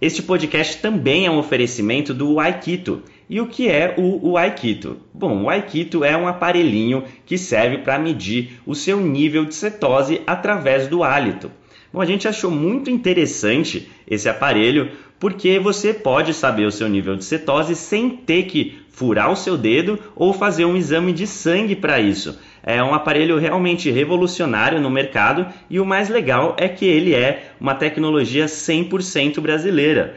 Este podcast também é um oferecimento do Aikito. E o que é o, o Aikito? Bom, o Aikito é um aparelhinho que serve para medir o seu nível de cetose através do hálito. Bom, a gente achou muito interessante esse aparelho porque você pode saber o seu nível de cetose sem ter que furar o seu dedo ou fazer um exame de sangue para isso. É um aparelho realmente revolucionário no mercado e o mais legal é que ele é uma tecnologia 100% brasileira.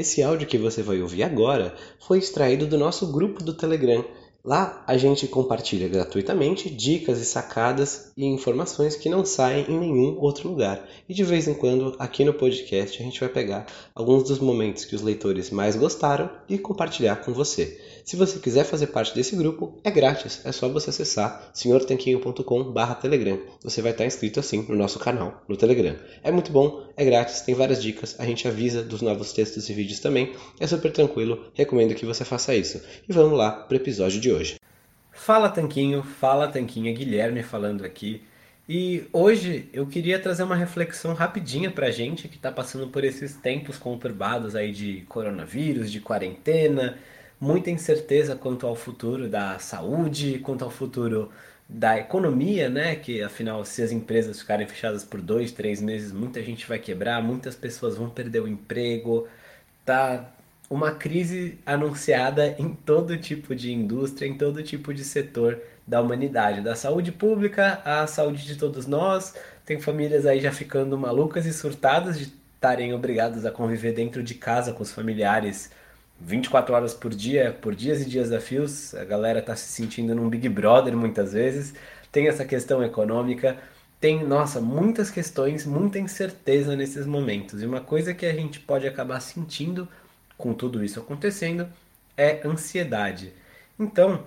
Esse áudio que você vai ouvir agora foi extraído do nosso grupo do Telegram Lá a gente compartilha gratuitamente dicas e sacadas e informações que não saem em nenhum outro lugar. E de vez em quando, aqui no podcast, a gente vai pegar alguns dos momentos que os leitores mais gostaram e compartilhar com você. Se você quiser fazer parte desse grupo, é grátis, é só você acessar senhortanquinho.com/telegram. Você vai estar inscrito assim no nosso canal no Telegram. É muito bom, é grátis, tem várias dicas, a gente avisa dos novos textos e vídeos também. É super tranquilo, recomendo que você faça isso. E vamos lá para o episódio de hoje. Fala Tanquinho, fala Tanquinha, Guilherme falando aqui. E hoje eu queria trazer uma reflexão rapidinha pra gente que está passando por esses tempos conturbados aí de coronavírus, de quarentena, muita incerteza quanto ao futuro da saúde, quanto ao futuro da economia, né? Que afinal, se as empresas ficarem fechadas por dois, três meses, muita gente vai quebrar, muitas pessoas vão perder o emprego. Tá uma crise anunciada em todo tipo de indústria, em todo tipo de setor da humanidade, da saúde pública à saúde de todos nós. Tem famílias aí já ficando malucas e surtadas de estarem obrigadas a conviver dentro de casa com os familiares 24 horas por dia, por dias e dias a fios. A galera está se sentindo num Big Brother muitas vezes. Tem essa questão econômica, tem, nossa, muitas questões, muita incerteza nesses momentos. E uma coisa que a gente pode acabar sentindo com tudo isso acontecendo é ansiedade. Então,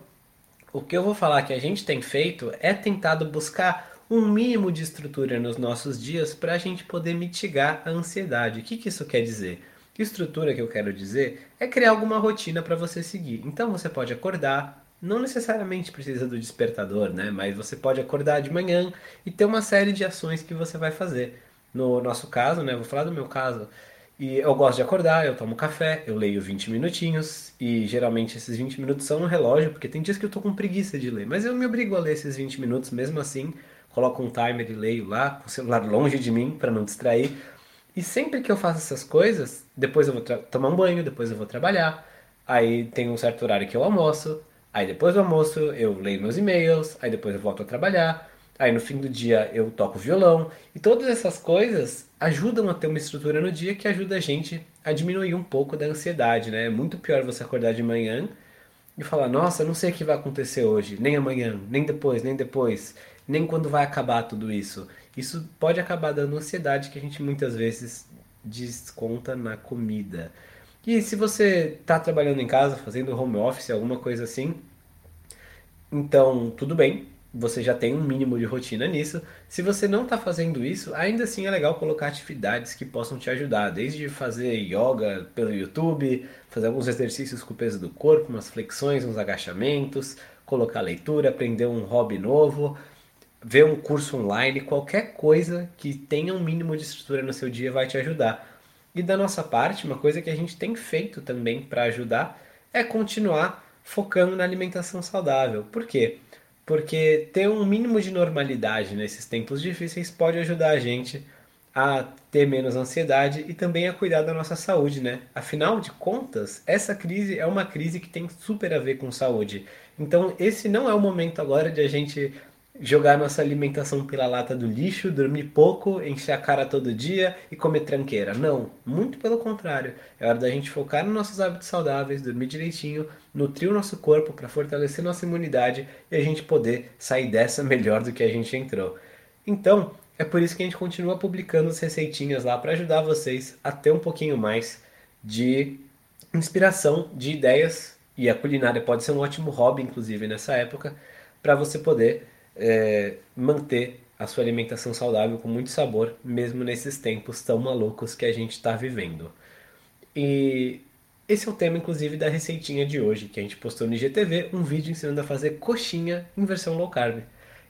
o que eu vou falar que a gente tem feito é tentado buscar um mínimo de estrutura nos nossos dias para a gente poder mitigar a ansiedade. O que, que isso quer dizer? Que estrutura que eu quero dizer é criar alguma rotina para você seguir. Então você pode acordar, não necessariamente precisa do despertador, né? Mas você pode acordar de manhã e ter uma série de ações que você vai fazer. No nosso caso, né? Vou falar do meu caso. E eu gosto de acordar, eu tomo café, eu leio 20 minutinhos, e geralmente esses 20 minutos são no relógio, porque tem dias que eu tô com preguiça de ler, mas eu me obrigo a ler esses 20 minutos mesmo assim, coloco um timer e leio lá, com o celular longe de mim para não distrair. E sempre que eu faço essas coisas, depois eu vou tomar um banho, depois eu vou trabalhar, aí tem um certo horário que eu almoço, aí depois do almoço eu leio meus e-mails, aí depois eu volto a trabalhar, Aí no fim do dia eu toco violão. E todas essas coisas ajudam a ter uma estrutura no dia que ajuda a gente a diminuir um pouco da ansiedade, né? É muito pior você acordar de manhã e falar, nossa, não sei o que vai acontecer hoje, nem amanhã, nem depois, nem depois, nem quando vai acabar tudo isso. Isso pode acabar dando ansiedade que a gente muitas vezes desconta na comida. E se você está trabalhando em casa, fazendo home office, alguma coisa assim, então tudo bem, você já tem um mínimo de rotina nisso. Se você não está fazendo isso, ainda assim é legal colocar atividades que possam te ajudar, desde fazer yoga pelo YouTube, fazer alguns exercícios com o peso do corpo, umas flexões, uns agachamentos, colocar leitura, aprender um hobby novo, ver um curso online, qualquer coisa que tenha um mínimo de estrutura no seu dia vai te ajudar. E da nossa parte, uma coisa que a gente tem feito também para ajudar é continuar focando na alimentação saudável. Por quê? porque ter um mínimo de normalidade nesses tempos difíceis pode ajudar a gente a ter menos ansiedade e também a cuidar da nossa saúde, né? Afinal de contas, essa crise é uma crise que tem super a ver com saúde. Então, esse não é o momento agora de a gente jogar nossa alimentação pela lata do lixo, dormir pouco, encher a cara todo dia e comer tranqueira. Não, muito pelo contrário. É hora da gente focar nos nossos hábitos saudáveis, dormir direitinho, nutrir o nosso corpo para fortalecer nossa imunidade e a gente poder sair dessa melhor do que a gente entrou. Então, é por isso que a gente continua publicando as receitinhas lá para ajudar vocês a ter um pouquinho mais de inspiração, de ideias. E a culinária pode ser um ótimo hobby, inclusive, nessa época, para você poder é, manter a sua alimentação saudável com muito sabor, mesmo nesses tempos tão malucos que a gente está vivendo. E esse é o tema, inclusive, da receitinha de hoje, que a gente postou no IGTV, um vídeo ensinando a fazer coxinha em versão low carb.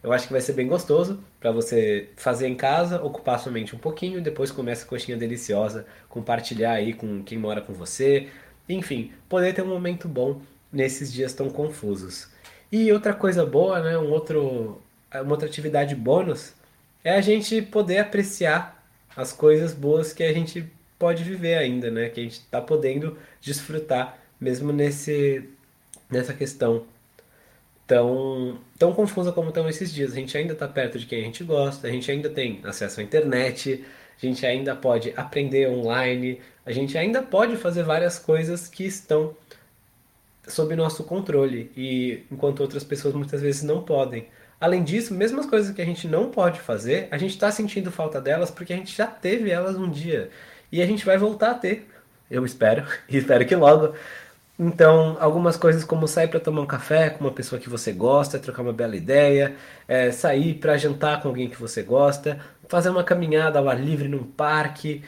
Eu acho que vai ser bem gostoso para você fazer em casa, ocupar sua mente um pouquinho, depois comer essa coxinha deliciosa, compartilhar aí com quem mora com você, enfim, poder ter um momento bom nesses dias tão confusos. E outra coisa boa, né, um outro, uma outra atividade bônus é a gente poder apreciar as coisas boas que a gente pode viver ainda, né, que a gente está podendo desfrutar mesmo nesse nessa questão tão, tão confusa como estão esses dias. A gente ainda está perto de quem a gente gosta, a gente ainda tem acesso à internet, a gente ainda pode aprender online, a gente ainda pode fazer várias coisas que estão sob nosso controle e enquanto outras pessoas muitas vezes não podem. Além disso, mesmo as coisas que a gente não pode fazer, a gente está sentindo falta delas porque a gente já teve elas um dia e a gente vai voltar a ter. Eu espero, e espero que logo. Então, algumas coisas como sair para tomar um café com uma pessoa que você gosta, trocar uma bela ideia, é, sair para jantar com alguém que você gosta, fazer uma caminhada ao ar livre num parque,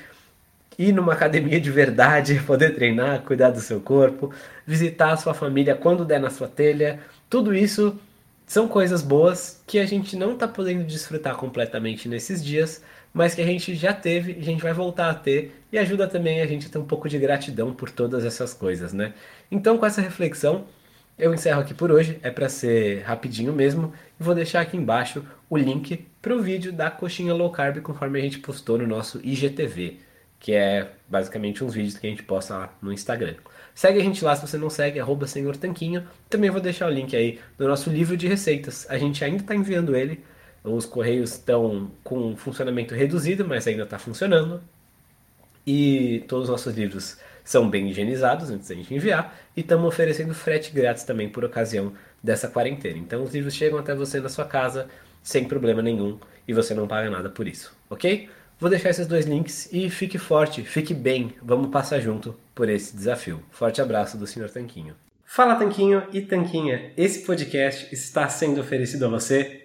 ir numa academia de verdade, poder treinar, cuidar do seu corpo, visitar a sua família quando der na sua telha. Tudo isso são coisas boas que a gente não está podendo desfrutar completamente nesses dias, mas que a gente já teve a gente vai voltar a ter e ajuda também a gente a ter um pouco de gratidão por todas essas coisas, né? Então, com essa reflexão, eu encerro aqui por hoje, é para ser rapidinho mesmo, e vou deixar aqui embaixo o link para o vídeo da coxinha low carb conforme a gente postou no nosso IGTV, que é basicamente uns vídeos que a gente posta lá no Instagram. Segue a gente lá se você não segue, arroba Senhor Tanquinho. Também vou deixar o link aí do nosso livro de receitas. A gente ainda está enviando ele os correios estão com funcionamento reduzido, mas ainda está funcionando. E todos os nossos livros são bem higienizados antes da gente enviar. E estamos oferecendo frete grátis também por ocasião dessa quarentena. Então os livros chegam até você na sua casa sem problema nenhum e você não paga nada por isso, ok? Vou deixar esses dois links e fique forte, fique bem. Vamos passar junto por esse desafio. Forte abraço do Sr. Tanquinho. Fala Tanquinho e Tanquinha, esse podcast está sendo oferecido a você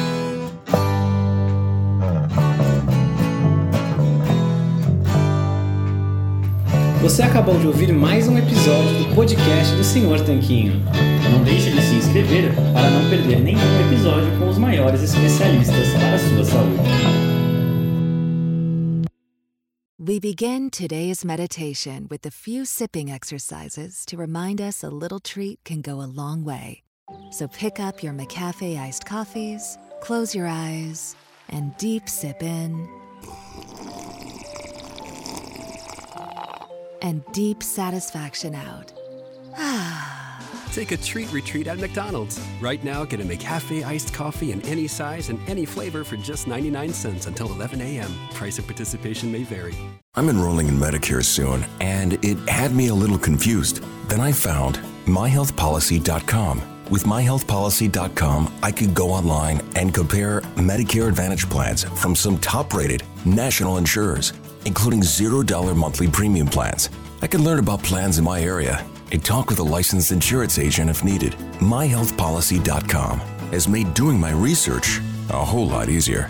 Você acabou de ouvir mais um episódio do podcast do Senhor Tanquinho. Não deixe de se inscrever para não perder nenhum episódio com os maiores especialistas para a sua saúde. We begin today's meditation with a few sipping exercises to remind us a little treat can go a long way. So pick up your McCafe iced coffees, close your eyes, and deep sip in. And deep satisfaction out. Take a treat retreat at McDonald's. Right now, get a McCafe iced coffee in any size and any flavor for just 99 cents until 11 a.m. Price of participation may vary. I'm enrolling in Medicare soon, and it had me a little confused. Then I found myhealthpolicy.com. With myhealthpolicy.com, I could go online and compare Medicare Advantage plans from some top rated national insurers including $0 monthly premium plans. I can learn about plans in my area and talk with a licensed insurance agent if needed. MyHealthPolicy.com has made doing my research a whole lot easier.